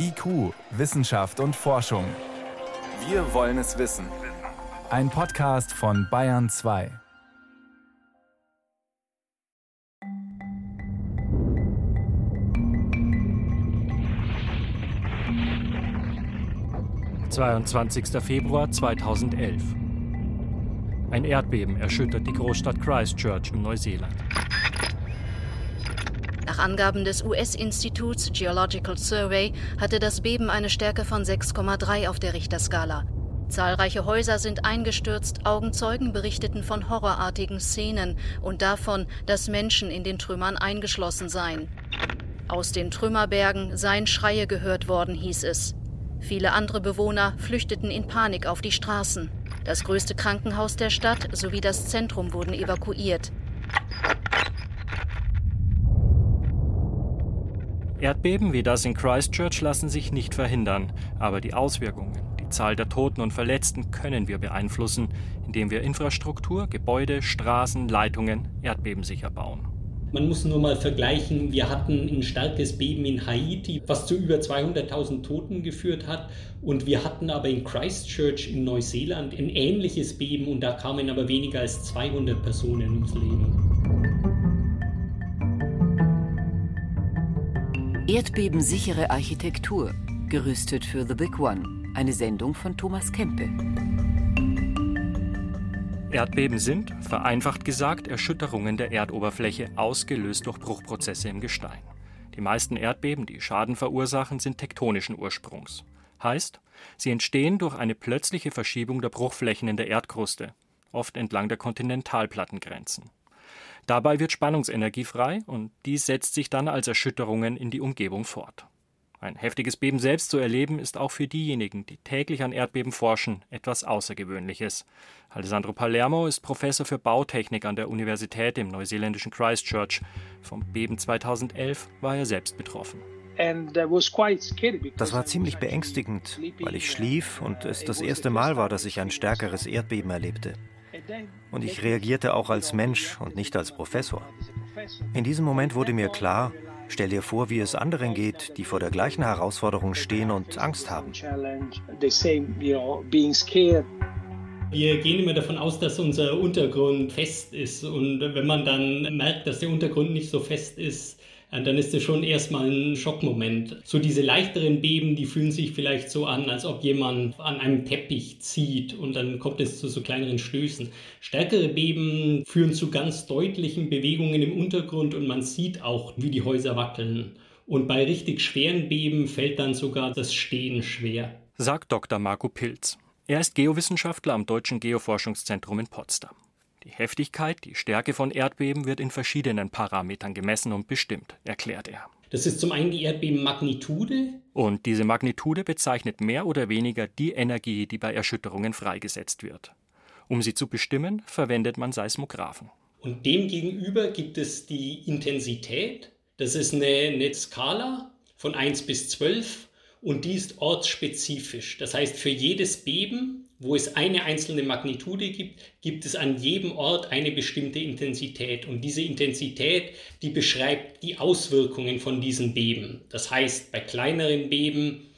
IQ, Wissenschaft und Forschung. Wir wollen es wissen. Ein Podcast von Bayern 2. »22. Februar 2011. Ein Erdbeben erschüttert die Großstadt Christchurch in Neuseeland. Nach Angaben des US-Instituts Geological Survey hatte das Beben eine Stärke von 6,3 auf der Richterskala. Zahlreiche Häuser sind eingestürzt, Augenzeugen berichteten von horrorartigen Szenen und davon, dass Menschen in den Trümmern eingeschlossen seien. Aus den Trümmerbergen seien Schreie gehört worden, hieß es. Viele andere Bewohner flüchteten in Panik auf die Straßen. Das größte Krankenhaus der Stadt sowie das Zentrum wurden evakuiert. Erdbeben wie das in Christchurch lassen sich nicht verhindern, aber die Auswirkungen, die Zahl der Toten und Verletzten können wir beeinflussen, indem wir Infrastruktur, Gebäude, Straßen, Leitungen erdbebensicher bauen. Man muss nur mal vergleichen, wir hatten ein starkes Beben in Haiti, was zu über 200.000 Toten geführt hat. Und wir hatten aber in Christchurch in Neuseeland ein ähnliches Beben und da kamen aber weniger als 200 Personen ums Leben. Erdbebensichere Architektur, gerüstet für The Big One. Eine Sendung von Thomas Kempe. Erdbeben sind, vereinfacht gesagt, Erschütterungen der Erdoberfläche, ausgelöst durch Bruchprozesse im Gestein. Die meisten Erdbeben, die Schaden verursachen, sind tektonischen Ursprungs. Heißt, sie entstehen durch eine plötzliche Verschiebung der Bruchflächen in der Erdkruste, oft entlang der Kontinentalplattengrenzen. Dabei wird Spannungsenergie frei und dies setzt sich dann als Erschütterungen in die Umgebung fort. Ein heftiges Beben selbst zu erleben, ist auch für diejenigen, die täglich an Erdbeben forschen, etwas Außergewöhnliches. Alessandro Palermo ist Professor für Bautechnik an der Universität im neuseeländischen Christchurch. Vom Beben 2011 war er selbst betroffen. Das war ziemlich beängstigend, weil ich schlief und es das erste Mal war, dass ich ein stärkeres Erdbeben erlebte. Und ich reagierte auch als Mensch und nicht als Professor. In diesem Moment wurde mir klar, stell dir vor, wie es anderen geht, die vor der gleichen Herausforderung stehen und Angst haben. Wir gehen immer davon aus, dass unser Untergrund fest ist. Und wenn man dann merkt, dass der Untergrund nicht so fest ist, dann ist es schon erstmal ein Schockmoment. So diese leichteren Beben, die fühlen sich vielleicht so an, als ob jemand an einem Teppich zieht und dann kommt es zu so kleineren Stößen. Stärkere Beben führen zu ganz deutlichen Bewegungen im Untergrund und man sieht auch, wie die Häuser wackeln. Und bei richtig schweren Beben fällt dann sogar das Stehen schwer. Sagt Dr. Marco Pilz. Er ist Geowissenschaftler am Deutschen Geoforschungszentrum in Potsdam. Die Heftigkeit, die Stärke von Erdbeben wird in verschiedenen Parametern gemessen und bestimmt, erklärt er. Das ist zum einen die Erdbebenmagnitude. Und diese Magnitude bezeichnet mehr oder weniger die Energie, die bei Erschütterungen freigesetzt wird. Um sie zu bestimmen, verwendet man Seismographen. Und demgegenüber gibt es die Intensität. Das ist eine, eine Skala von 1 bis 12 und die ist ortsspezifisch. Das heißt, für jedes Beben wo es eine einzelne Magnitude gibt, gibt es an jedem Ort eine bestimmte Intensität. Und diese Intensität, die beschreibt die Auswirkungen von diesen Beben. Das heißt, bei kleineren Beben,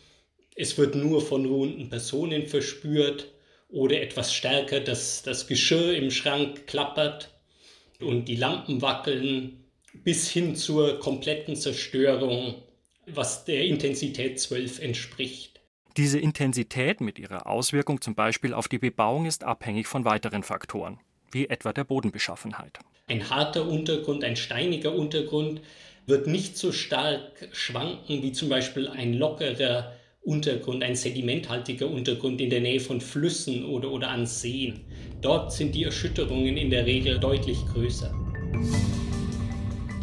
es wird nur von ruhenden Personen verspürt oder etwas stärker, dass das Geschirr im Schrank klappert und die Lampen wackeln, bis hin zur kompletten Zerstörung, was der Intensität 12 entspricht. Diese Intensität mit ihrer Auswirkung zum Beispiel auf die Bebauung ist abhängig von weiteren Faktoren, wie etwa der Bodenbeschaffenheit. Ein harter Untergrund, ein steiniger Untergrund wird nicht so stark schwanken wie zum Beispiel ein lockerer Untergrund, ein sedimenthaltiger Untergrund in der Nähe von Flüssen oder, oder an Seen. Dort sind die Erschütterungen in der Regel deutlich größer.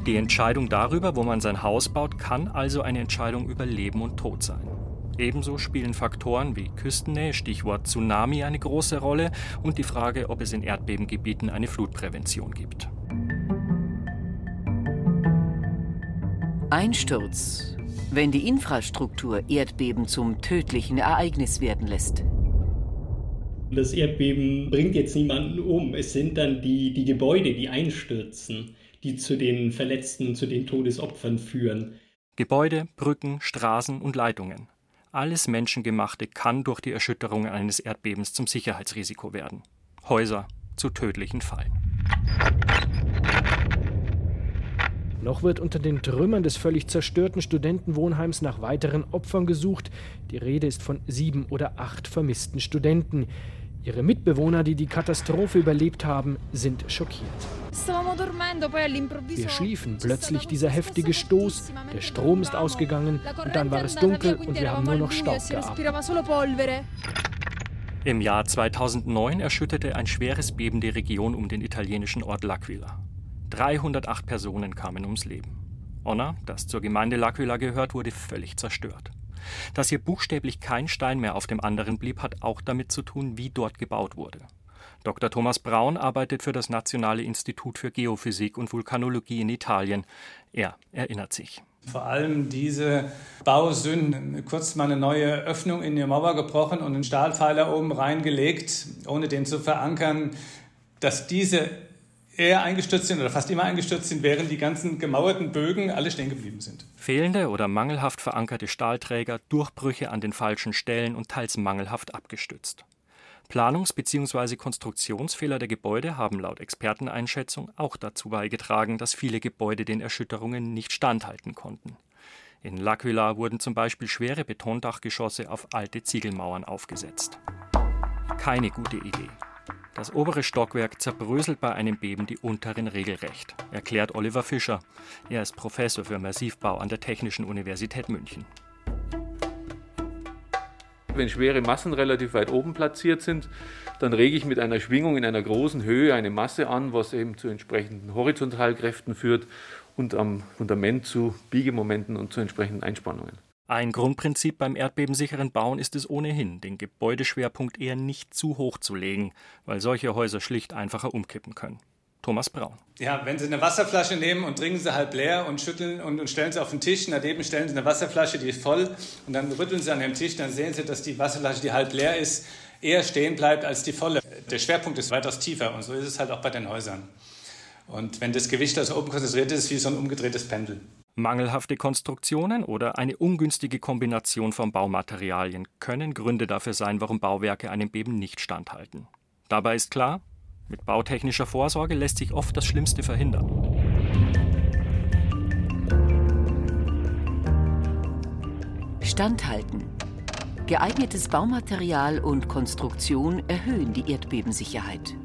Die Entscheidung darüber, wo man sein Haus baut, kann also eine Entscheidung über Leben und Tod sein. Ebenso spielen Faktoren wie Küstennähe, Stichwort Tsunami, eine große Rolle und die Frage, ob es in Erdbebengebieten eine Flutprävention gibt. Einsturz, wenn die Infrastruktur Erdbeben zum tödlichen Ereignis werden lässt. Das Erdbeben bringt jetzt niemanden um. Es sind dann die, die Gebäude, die einstürzen, die zu den Verletzten, zu den Todesopfern führen. Gebäude, Brücken, Straßen und Leitungen. Alles Menschengemachte kann durch die Erschütterung eines Erdbebens zum Sicherheitsrisiko werden. Häuser zu tödlichen Fallen. Noch wird unter den Trümmern des völlig zerstörten Studentenwohnheims nach weiteren Opfern gesucht. Die Rede ist von sieben oder acht vermissten Studenten. Ihre Mitbewohner, die die Katastrophe überlebt haben, sind schockiert. Wir schliefen, plötzlich dieser heftige Stoß, der Strom ist ausgegangen und dann war es dunkel und wir haben nur noch Staub geatmet. Im Jahr 2009 erschütterte ein schweres Beben die Region um den italienischen Ort L'Aquila. 308 Personen kamen ums Leben. Onna, das zur Gemeinde L'Aquila gehört, wurde völlig zerstört. Dass hier buchstäblich kein Stein mehr auf dem anderen blieb, hat auch damit zu tun, wie dort gebaut wurde. Dr. Thomas Braun arbeitet für das Nationale Institut für Geophysik und Vulkanologie in Italien. Er erinnert sich. Vor allem diese Bausünden, kurz mal eine neue Öffnung in die Mauer gebrochen und einen Stahlpfeiler oben reingelegt, ohne den zu verankern, dass diese eher eingestürzt sind oder fast immer eingestürzt sind, während die ganzen gemauerten Bögen alle stehen geblieben sind. Fehlende oder mangelhaft verankerte Stahlträger, Durchbrüche an den falschen Stellen und teils mangelhaft abgestützt. Planungs- bzw. Konstruktionsfehler der Gebäude haben laut Experteneinschätzung auch dazu beigetragen, dass viele Gebäude den Erschütterungen nicht standhalten konnten. In L'Aquila wurden zum Beispiel schwere Betondachgeschosse auf alte Ziegelmauern aufgesetzt. Keine gute Idee. Das obere Stockwerk zerbröselt bei einem Beben die unteren regelrecht, erklärt Oliver Fischer. Er ist Professor für Massivbau an der Technischen Universität München. Wenn schwere Massen relativ weit oben platziert sind, dann rege ich mit einer Schwingung in einer großen Höhe eine Masse an, was eben zu entsprechenden Horizontalkräften führt und am Fundament zu Biegemomenten und zu entsprechenden Einspannungen. Ein Grundprinzip beim erdbebensicheren Bauen ist es ohnehin, den Gebäudeschwerpunkt eher nicht zu hoch zu legen, weil solche Häuser schlicht einfacher umkippen können. Thomas Braun. Ja, wenn Sie eine Wasserflasche nehmen und trinken sie halb leer und schütteln und, und stellen sie auf den Tisch, daneben stellen Sie eine Wasserflasche, die ist voll und dann rütteln Sie an dem Tisch, dann sehen Sie, dass die Wasserflasche, die halb leer ist, eher stehen bleibt als die volle. Der Schwerpunkt ist weitaus tiefer und so ist es halt auch bei den Häusern. Und wenn das Gewicht also oben konzentriert ist, ist wie so ein umgedrehtes Pendel. Mangelhafte Konstruktionen oder eine ungünstige Kombination von Baumaterialien können Gründe dafür sein, warum Bauwerke einem Beben nicht standhalten. Dabei ist klar, mit bautechnischer Vorsorge lässt sich oft das Schlimmste verhindern. Standhalten. Geeignetes Baumaterial und Konstruktion erhöhen die Erdbebensicherheit.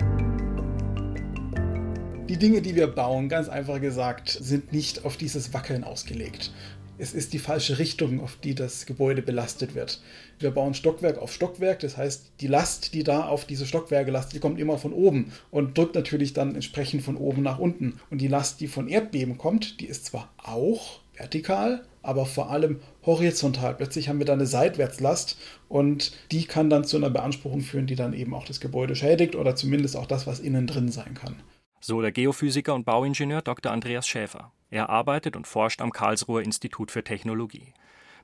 Die Dinge, die wir bauen, ganz einfach gesagt, sind nicht auf dieses Wackeln ausgelegt. Es ist die falsche Richtung, auf die das Gebäude belastet wird. Wir bauen Stockwerk auf Stockwerk, das heißt, die Last, die da auf diese Stockwerke lastet, die kommt immer von oben und drückt natürlich dann entsprechend von oben nach unten. Und die Last, die von Erdbeben kommt, die ist zwar auch vertikal, aber vor allem horizontal. Plötzlich haben wir da eine Seitwärtslast und die kann dann zu einer Beanspruchung führen, die dann eben auch das Gebäude schädigt oder zumindest auch das, was innen drin sein kann. So der Geophysiker und Bauingenieur Dr. Andreas Schäfer. Er arbeitet und forscht am Karlsruher Institut für Technologie.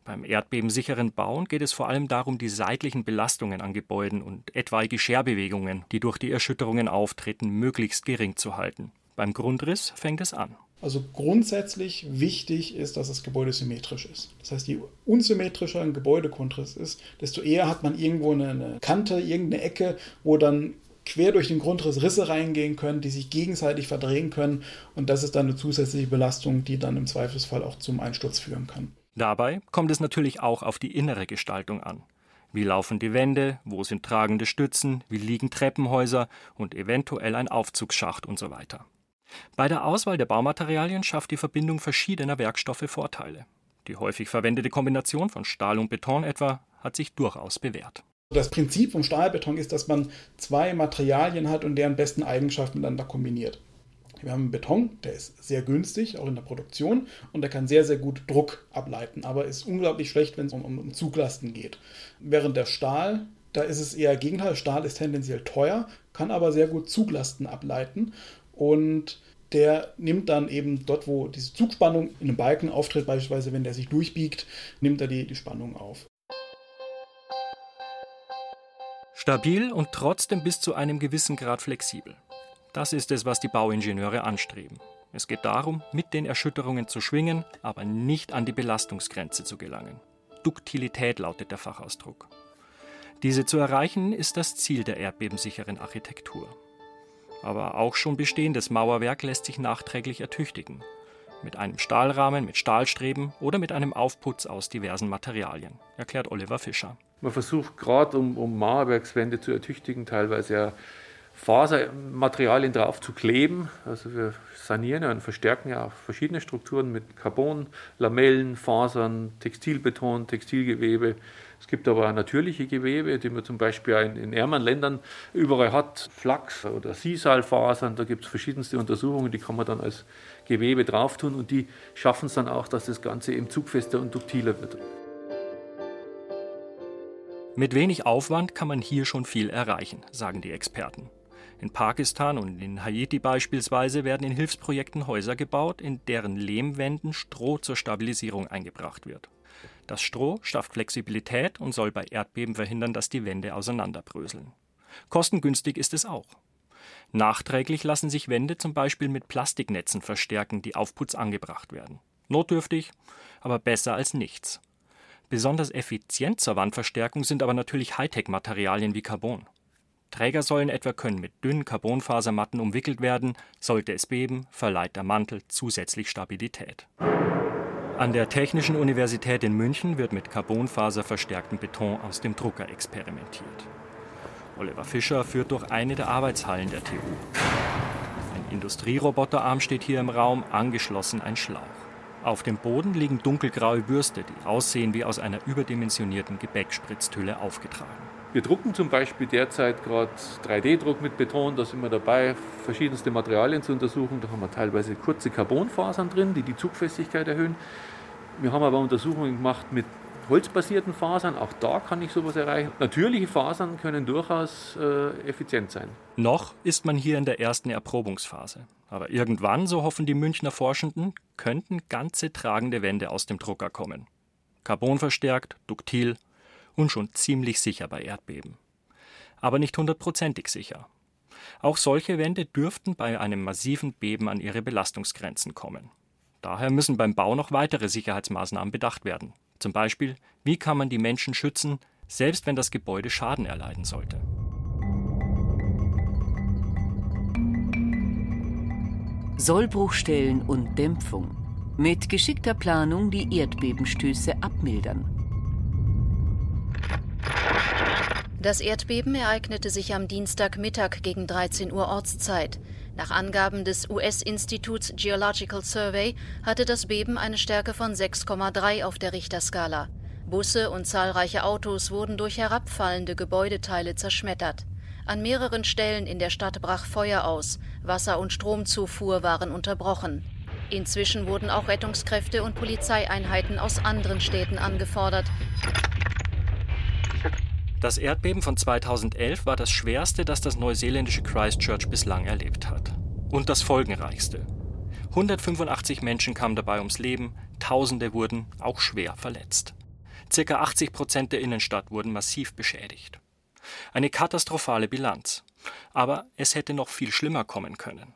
Beim erdbebensicheren Bauen geht es vor allem darum, die seitlichen Belastungen an Gebäuden und etwaige Scherbewegungen, die durch die Erschütterungen auftreten, möglichst gering zu halten. Beim Grundriss fängt es an. Also grundsätzlich wichtig ist, dass das Gebäude symmetrisch ist. Das heißt, je unsymmetrischer ein Gebäudegrundriss ist, desto eher hat man irgendwo eine Kante, irgendeine Ecke, wo dann quer durch den Grundriss Risse reingehen können, die sich gegenseitig verdrehen können. Und das ist dann eine zusätzliche Belastung, die dann im Zweifelsfall auch zum Einsturz führen kann. Dabei kommt es natürlich auch auf die innere Gestaltung an. Wie laufen die Wände, wo sind tragende Stützen, wie liegen Treppenhäuser und eventuell ein Aufzugsschacht und so weiter. Bei der Auswahl der Baumaterialien schafft die Verbindung verschiedener Werkstoffe Vorteile. Die häufig verwendete Kombination von Stahl und Beton etwa hat sich durchaus bewährt. Das Prinzip vom Stahlbeton ist, dass man zwei Materialien hat und deren besten Eigenschaften miteinander kombiniert. Wir haben einen Beton, der ist sehr günstig, auch in der Produktion, und der kann sehr, sehr gut Druck ableiten, aber ist unglaublich schlecht, wenn es um, um Zuglasten geht. Während der Stahl, da ist es eher Gegenteil. Stahl ist tendenziell teuer, kann aber sehr gut Zuglasten ableiten und der nimmt dann eben dort, wo diese Zugspannung in einem Balken auftritt, beispielsweise wenn der sich durchbiegt, nimmt er die, die Spannung auf. Stabil und trotzdem bis zu einem gewissen Grad flexibel. Das ist es, was die Bauingenieure anstreben. Es geht darum, mit den Erschütterungen zu schwingen, aber nicht an die Belastungsgrenze zu gelangen. Duktilität lautet der Fachausdruck. Diese zu erreichen ist das Ziel der erdbebensicheren Architektur. Aber auch schon bestehendes Mauerwerk lässt sich nachträglich ertüchtigen. Mit einem Stahlrahmen, mit Stahlstreben oder mit einem Aufputz aus diversen Materialien, erklärt Oliver Fischer. Man versucht gerade, um, um Mauerwerkswände zu ertüchtigen, teilweise ja Fasermaterialien drauf zu kleben. Also wir sanieren und verstärken ja auch verschiedene Strukturen mit Carbon, Lamellen, Fasern, Textilbeton, Textilgewebe. Es gibt aber auch natürliche Gewebe, die man zum Beispiel in, in ärmeren Ländern überall hat. Flachs oder Sisalfasern, da gibt es verschiedenste Untersuchungen, die kann man dann als Gewebe drauf tun und die schaffen es dann auch, dass das Ganze eben zugfester und duktiler wird. Mit wenig Aufwand kann man hier schon viel erreichen, sagen die Experten. In Pakistan und in Haiti beispielsweise werden in Hilfsprojekten Häuser gebaut, in deren Lehmwänden Stroh zur Stabilisierung eingebracht wird. Das Stroh schafft Flexibilität und soll bei Erdbeben verhindern, dass die Wände auseinanderbröseln. Kostengünstig ist es auch. Nachträglich lassen sich Wände zum Beispiel mit Plastiknetzen verstärken, die auf Putz angebracht werden. Notdürftig, aber besser als nichts. Besonders effizient zur Wandverstärkung sind aber natürlich Hightech-Materialien wie Carbon. Trägersäulen etwa können mit dünnen Carbonfasermatten umwickelt werden, sollte es beben, verleiht der Mantel zusätzlich Stabilität. An der Technischen Universität in München wird mit carbonfaserverstärktem Beton aus dem Drucker experimentiert. Oliver Fischer führt durch eine der Arbeitshallen der TU. Ein Industrieroboterarm steht hier im Raum, angeschlossen ein Schlauch. Auf dem Boden liegen dunkelgraue Bürste, die aussehen wie aus einer überdimensionierten Gebäckspritztülle aufgetragen. Wir drucken zum Beispiel derzeit gerade 3D-Druck mit Beton, da sind wir dabei, verschiedenste Materialien zu untersuchen. Da haben wir teilweise kurze Carbonfasern drin, die die Zugfestigkeit erhöhen. Wir haben aber Untersuchungen gemacht mit holzbasierten Fasern, auch da kann ich sowas erreichen. Natürliche Fasern können durchaus äh, effizient sein. Noch ist man hier in der ersten Erprobungsphase. Aber irgendwann, so hoffen die Münchner Forschenden, könnten ganze tragende Wände aus dem Drucker kommen. Carbonverstärkt, duktil und schon ziemlich sicher bei Erdbeben. Aber nicht hundertprozentig sicher. Auch solche Wände dürften bei einem massiven Beben an ihre Belastungsgrenzen kommen. Daher müssen beim Bau noch weitere Sicherheitsmaßnahmen bedacht werden. Zum Beispiel, wie kann man die Menschen schützen, selbst wenn das Gebäude Schaden erleiden sollte. Sollbruchstellen und Dämpfung. Mit geschickter Planung die Erdbebenstöße abmildern. Das Erdbeben ereignete sich am Dienstagmittag gegen 13 Uhr Ortszeit. Nach Angaben des US-Instituts Geological Survey hatte das Beben eine Stärke von 6,3 auf der Richterskala. Busse und zahlreiche Autos wurden durch herabfallende Gebäudeteile zerschmettert. An mehreren Stellen in der Stadt brach Feuer aus, Wasser- und Stromzufuhr waren unterbrochen. Inzwischen wurden auch Rettungskräfte und Polizeieinheiten aus anderen Städten angefordert. Das Erdbeben von 2011 war das schwerste, das das neuseeländische Christchurch bislang erlebt hat. Und das folgenreichste. 185 Menschen kamen dabei ums Leben, Tausende wurden auch schwer verletzt. Circa 80 Prozent der Innenstadt wurden massiv beschädigt. Eine katastrophale Bilanz. Aber es hätte noch viel schlimmer kommen können.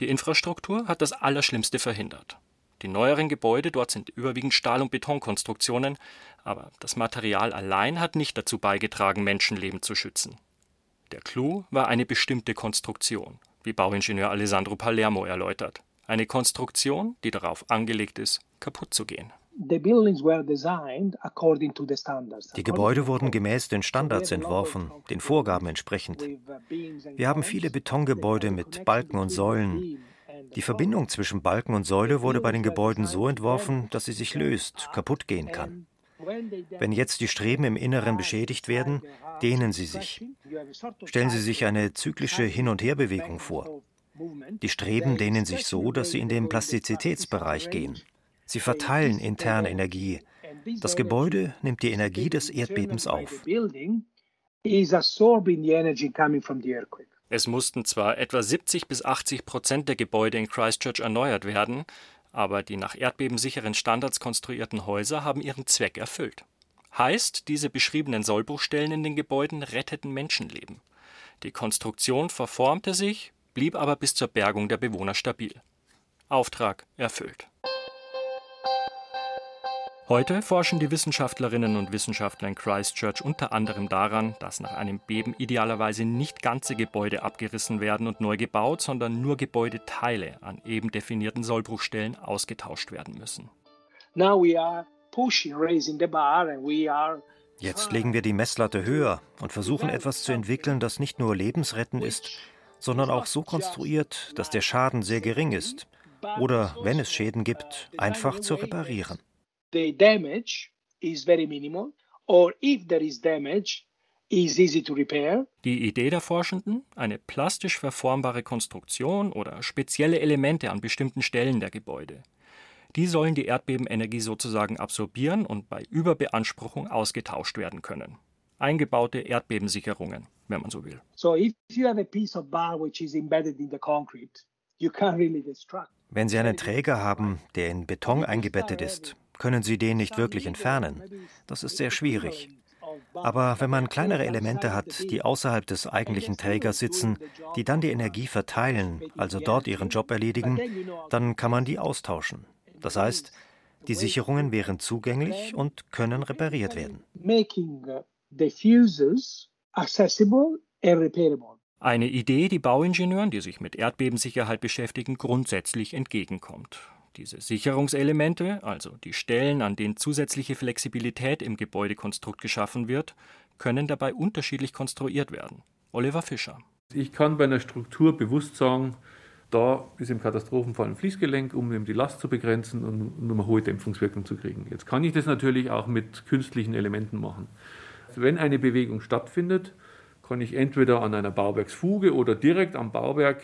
Die Infrastruktur hat das Allerschlimmste verhindert. Die neueren Gebäude dort sind überwiegend Stahl- und Betonkonstruktionen, aber das Material allein hat nicht dazu beigetragen, Menschenleben zu schützen. Der Clou war eine bestimmte Konstruktion, wie Bauingenieur Alessandro Palermo erläutert. Eine Konstruktion, die darauf angelegt ist, kaputt zu gehen. Die Gebäude wurden gemäß den Standards entworfen, den Vorgaben entsprechend. Wir haben viele Betongebäude mit Balken und Säulen, die Verbindung zwischen Balken und Säule wurde bei den Gebäuden so entworfen, dass sie sich löst, kaputt gehen kann. Wenn jetzt die Streben im Inneren beschädigt werden, dehnen sie sich. Stellen Sie sich eine zyklische Hin- und Herbewegung vor. Die Streben dehnen sich so, dass sie in den Plastizitätsbereich gehen. Sie verteilen interne Energie. Das Gebäude nimmt die Energie des Erdbebens auf. Es mussten zwar etwa 70 bis 80 Prozent der Gebäude in Christchurch erneuert werden, aber die nach erdbebensicheren Standards konstruierten Häuser haben ihren Zweck erfüllt. Heißt, diese beschriebenen Sollbruchstellen in den Gebäuden retteten Menschenleben. Die Konstruktion verformte sich, blieb aber bis zur Bergung der Bewohner stabil. Auftrag erfüllt. Heute forschen die Wissenschaftlerinnen und Wissenschaftler in Christchurch unter anderem daran, dass nach einem Beben idealerweise nicht ganze Gebäude abgerissen werden und neu gebaut, sondern nur Gebäudeteile an eben definierten Sollbruchstellen ausgetauscht werden müssen. Jetzt legen wir die Messlatte höher und versuchen etwas zu entwickeln, das nicht nur lebensrettend ist, sondern auch so konstruiert, dass der Schaden sehr gering ist oder, wenn es Schäden gibt, einfach zu reparieren the damage is very minimal, or if there is damage, is easy to repair. Die Idee der Forschenden, eine plastisch verformbare Konstruktion oder spezielle Elemente an bestimmten Stellen der Gebäude. Die sollen die Erdbebenenergie sozusagen absorbieren und bei Überbeanspruchung ausgetauscht werden können. Eingebaute Erdbebensicherungen, wenn man so will. So if you have a piece of bar which is embedded in the concrete, you can't really destruct. Wenn Sie einen Träger haben, der in Beton eingebettet ist, können Sie den nicht wirklich entfernen. Das ist sehr schwierig. Aber wenn man kleinere Elemente hat, die außerhalb des eigentlichen Trägers sitzen, die dann die Energie verteilen, also dort ihren Job erledigen, dann kann man die austauschen. Das heißt, die Sicherungen wären zugänglich und können repariert werden. Eine Idee, die Bauingenieuren, die sich mit Erdbebensicherheit beschäftigen, grundsätzlich entgegenkommt. Diese Sicherungselemente, also die Stellen, an denen zusätzliche Flexibilität im Gebäudekonstrukt geschaffen wird, können dabei unterschiedlich konstruiert werden. Oliver Fischer. Ich kann bei einer Struktur bewusst sagen, da ist im Katastrophenfall ein Fließgelenk, um die Last zu begrenzen und um eine hohe Dämpfungswirkung zu kriegen. Jetzt kann ich das natürlich auch mit künstlichen Elementen machen. Wenn eine Bewegung stattfindet, kann ich entweder an einer Bauwerksfuge oder direkt am Bauwerk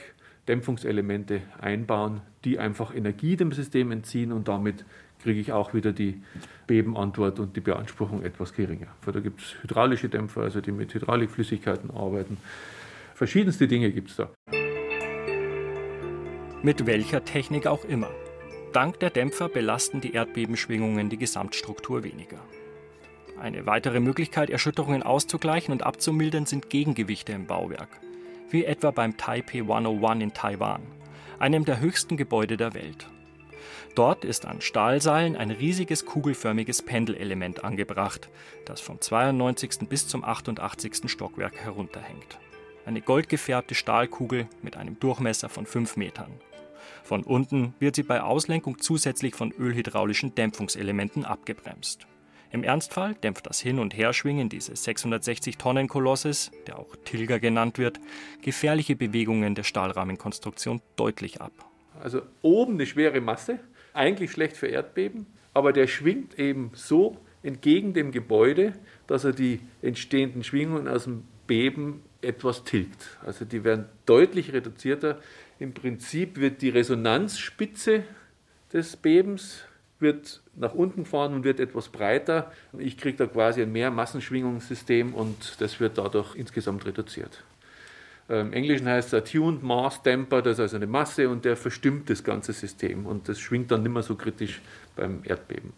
Dämpfungselemente einbauen, die einfach Energie dem System entziehen und damit kriege ich auch wieder die Bebenantwort und die Beanspruchung etwas geringer. Da gibt es hydraulische Dämpfer, also die mit Hydraulikflüssigkeiten arbeiten. Verschiedenste Dinge gibt es da. Mit welcher Technik auch immer. Dank der Dämpfer belasten die Erdbebenschwingungen die Gesamtstruktur weniger. Eine weitere Möglichkeit, Erschütterungen auszugleichen und abzumildern, sind Gegengewichte im Bauwerk wie etwa beim Taipei 101 in Taiwan, einem der höchsten Gebäude der Welt. Dort ist an Stahlseilen ein riesiges kugelförmiges Pendelelement angebracht, das vom 92. bis zum 88. Stockwerk herunterhängt. Eine goldgefärbte Stahlkugel mit einem Durchmesser von 5 Metern. Von unten wird sie bei Auslenkung zusätzlich von ölhydraulischen Dämpfungselementen abgebremst. Im Ernstfall dämpft das Hin- und Herschwingen dieses 660-Tonnen-Kolosses, der auch Tilger genannt wird, gefährliche Bewegungen der Stahlrahmenkonstruktion deutlich ab. Also oben eine schwere Masse, eigentlich schlecht für Erdbeben, aber der schwingt eben so entgegen dem Gebäude, dass er die entstehenden Schwingungen aus dem Beben etwas tilgt. Also die werden deutlich reduzierter. Im Prinzip wird die Resonanzspitze des Bebens wird nach unten fahren und wird etwas breiter. Ich kriege da quasi ein mehr Massenschwingungssystem und das wird dadurch insgesamt reduziert. Ähm, Im Englischen heißt es Tuned Mass Damper, das ist also eine Masse und der verstimmt das ganze System und das schwingt dann nicht mehr so kritisch beim Erdbeben.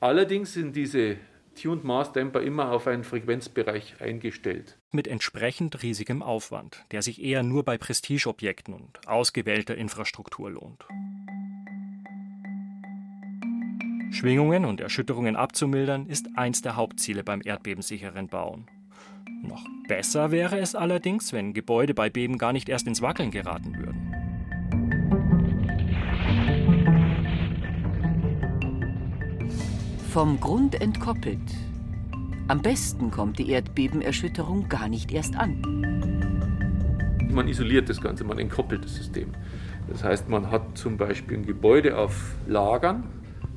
Allerdings sind diese Tuned Mass Damper immer auf einen Frequenzbereich eingestellt. Mit entsprechend riesigem Aufwand, der sich eher nur bei Prestigeobjekten und ausgewählter Infrastruktur lohnt. Schwingungen und Erschütterungen abzumildern, ist eins der Hauptziele beim erdbebensicheren Bauen. Noch besser wäre es allerdings, wenn Gebäude bei Beben gar nicht erst ins Wackeln geraten würden. Vom Grund entkoppelt. Am besten kommt die Erdbebenerschütterung gar nicht erst an. Man isoliert das Ganze, man entkoppelt das System. Das heißt, man hat zum Beispiel ein Gebäude auf Lagern,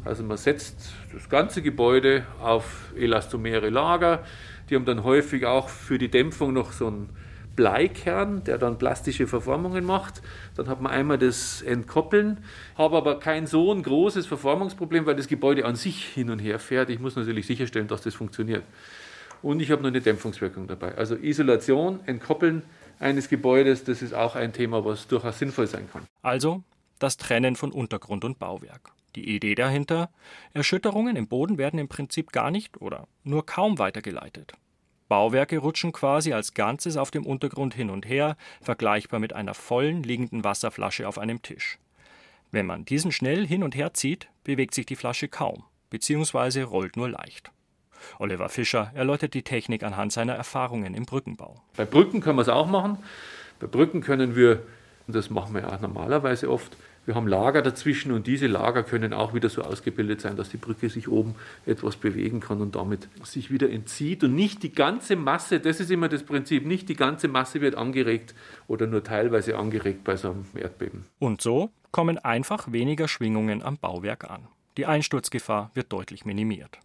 also man setzt das ganze Gebäude auf elastomere Lager. Die haben dann häufig auch für die Dämpfung noch so einen Bleikern, der dann plastische Verformungen macht. Dann hat man einmal das Entkoppeln, habe aber kein so ein großes Verformungsproblem, weil das Gebäude an sich hin und her fährt. Ich muss natürlich sicherstellen, dass das funktioniert. Und ich habe noch eine Dämpfungswirkung dabei. Also Isolation, Entkoppeln eines Gebäudes, das ist auch ein Thema, was durchaus sinnvoll sein kann. Also das Trennen von Untergrund und Bauwerk. Die Idee dahinter? Erschütterungen im Boden werden im Prinzip gar nicht oder nur kaum weitergeleitet. Bauwerke rutschen quasi als Ganzes auf dem Untergrund hin und her, vergleichbar mit einer vollen liegenden Wasserflasche auf einem Tisch. Wenn man diesen schnell hin und her zieht, bewegt sich die Flasche kaum, bzw. rollt nur leicht. Oliver Fischer erläutert die Technik anhand seiner Erfahrungen im Brückenbau. Bei Brücken können wir es auch machen. Bei Brücken können wir, und das machen wir ja normalerweise oft, wir haben Lager dazwischen und diese Lager können auch wieder so ausgebildet sein, dass die Brücke sich oben etwas bewegen kann und damit sich wieder entzieht und nicht die ganze Masse, das ist immer das Prinzip, nicht die ganze Masse wird angeregt oder nur teilweise angeregt bei so einem Erdbeben. Und so kommen einfach weniger Schwingungen am Bauwerk an. Die Einsturzgefahr wird deutlich minimiert.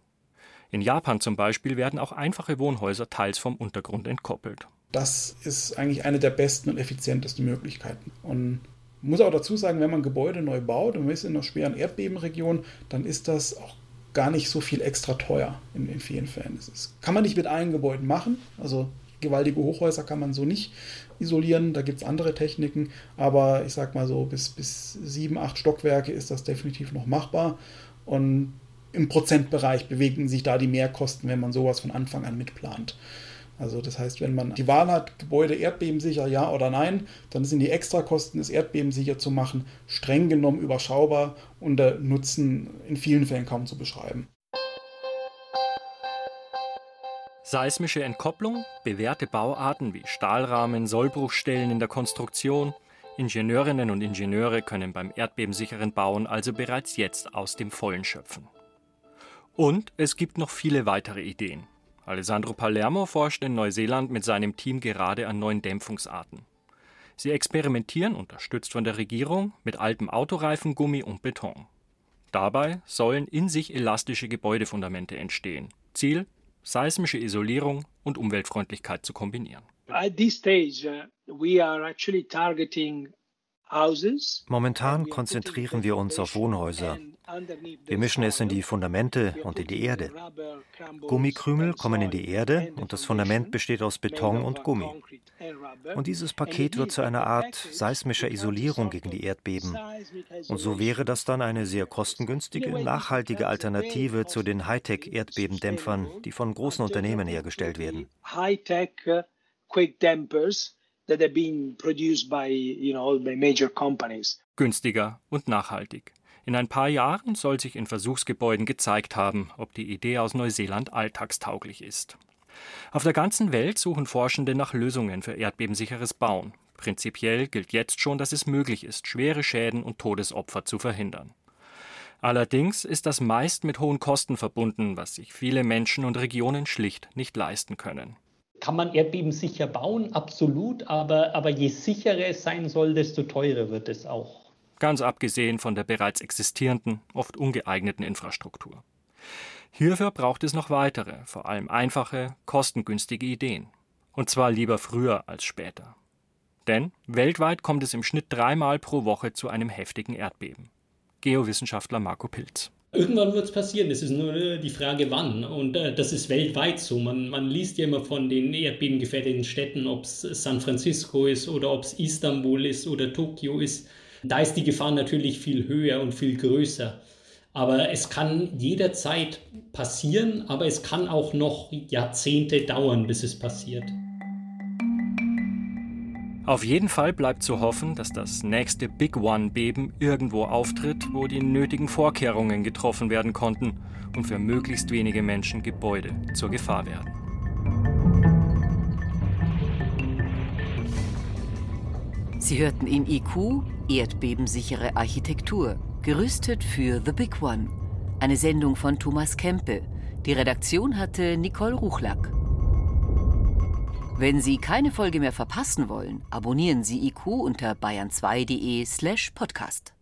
In Japan zum Beispiel werden auch einfache Wohnhäuser teils vom Untergrund entkoppelt. Das ist eigentlich eine der besten und effizientesten Möglichkeiten. Und muss auch dazu sagen, wenn man Gebäude neu baut und man ist in einer schweren Erdbebenregion, dann ist das auch gar nicht so viel extra teuer in, in vielen Fällen. Das ist, kann man nicht mit allen Gebäuden machen. Also gewaltige Hochhäuser kann man so nicht isolieren. Da gibt es andere Techniken. Aber ich sag mal so, bis, bis sieben, acht Stockwerke ist das definitiv noch machbar. Und im Prozentbereich bewegen sich da die Mehrkosten, wenn man sowas von Anfang an mitplant. Also das heißt, wenn man die Wahl hat, Gebäude erdbebensicher, ja oder nein, dann sind die Extrakosten, es erdbebensicher zu machen, streng genommen überschaubar und der Nutzen in vielen Fällen kaum zu beschreiben. Seismische Entkopplung, bewährte Bauarten wie Stahlrahmen, Sollbruchstellen in der Konstruktion. Ingenieurinnen und Ingenieure können beim erdbebensicheren Bauen also bereits jetzt aus dem Vollen schöpfen. Und es gibt noch viele weitere Ideen. Alessandro Palermo forscht in Neuseeland mit seinem Team gerade an neuen Dämpfungsarten. Sie experimentieren, unterstützt von der Regierung, mit altem Autoreifengummi und Beton. Dabei sollen in sich elastische Gebäudefundamente entstehen. Ziel: seismische Isolierung und Umweltfreundlichkeit zu kombinieren. At this stage, uh, we are actually targeting Momentan konzentrieren wir uns auf Wohnhäuser. Wir mischen es in die Fundamente und in die Erde. Gummikrümel kommen in die Erde und das Fundament besteht aus Beton und Gummi. Und dieses Paket wird zu einer Art seismischer Isolierung gegen die Erdbeben. Und so wäre das dann eine sehr kostengünstige, nachhaltige Alternative zu den Hightech-Erdbebendämpfern, die von großen Unternehmen hergestellt werden. Hightech uh, quick dampers that are being produced by, you know, by major companies. Günstiger und nachhaltig. In ein paar Jahren soll sich in Versuchsgebäuden gezeigt haben, ob die Idee aus Neuseeland alltagstauglich ist. Auf der ganzen Welt suchen Forschende nach Lösungen für erdbebensicheres Bauen. Prinzipiell gilt jetzt schon, dass es möglich ist, schwere Schäden und Todesopfer zu verhindern. Allerdings ist das meist mit hohen Kosten verbunden, was sich viele Menschen und Regionen schlicht nicht leisten können. Kann man Erdbeben sicher bauen? Absolut, aber, aber je sicherer es sein soll, desto teurer wird es auch. Ganz abgesehen von der bereits existierenden, oft ungeeigneten Infrastruktur. Hierfür braucht es noch weitere, vor allem einfache, kostengünstige Ideen. Und zwar lieber früher als später. Denn weltweit kommt es im Schnitt dreimal pro Woche zu einem heftigen Erdbeben. Geowissenschaftler Marco Pilz. Irgendwann wird es passieren, es ist nur äh, die Frage wann. Und äh, das ist weltweit so. Man, man liest ja immer von den erdbebengefährdeten Städten, ob es San Francisco ist oder ob es Istanbul ist oder Tokio ist. Da ist die Gefahr natürlich viel höher und viel größer. Aber es kann jederzeit passieren, aber es kann auch noch Jahrzehnte dauern, bis es passiert. Auf jeden Fall bleibt zu hoffen, dass das nächste Big One-Beben irgendwo auftritt, wo die nötigen Vorkehrungen getroffen werden konnten und für möglichst wenige Menschen Gebäude zur Gefahr werden. Sie hörten in IQ Erdbebensichere Architektur, gerüstet für The Big One. Eine Sendung von Thomas Kempe. Die Redaktion hatte Nicole Ruchlack. Wenn Sie keine Folge mehr verpassen wollen, abonnieren Sie IQ unter bayern2.de slash podcast.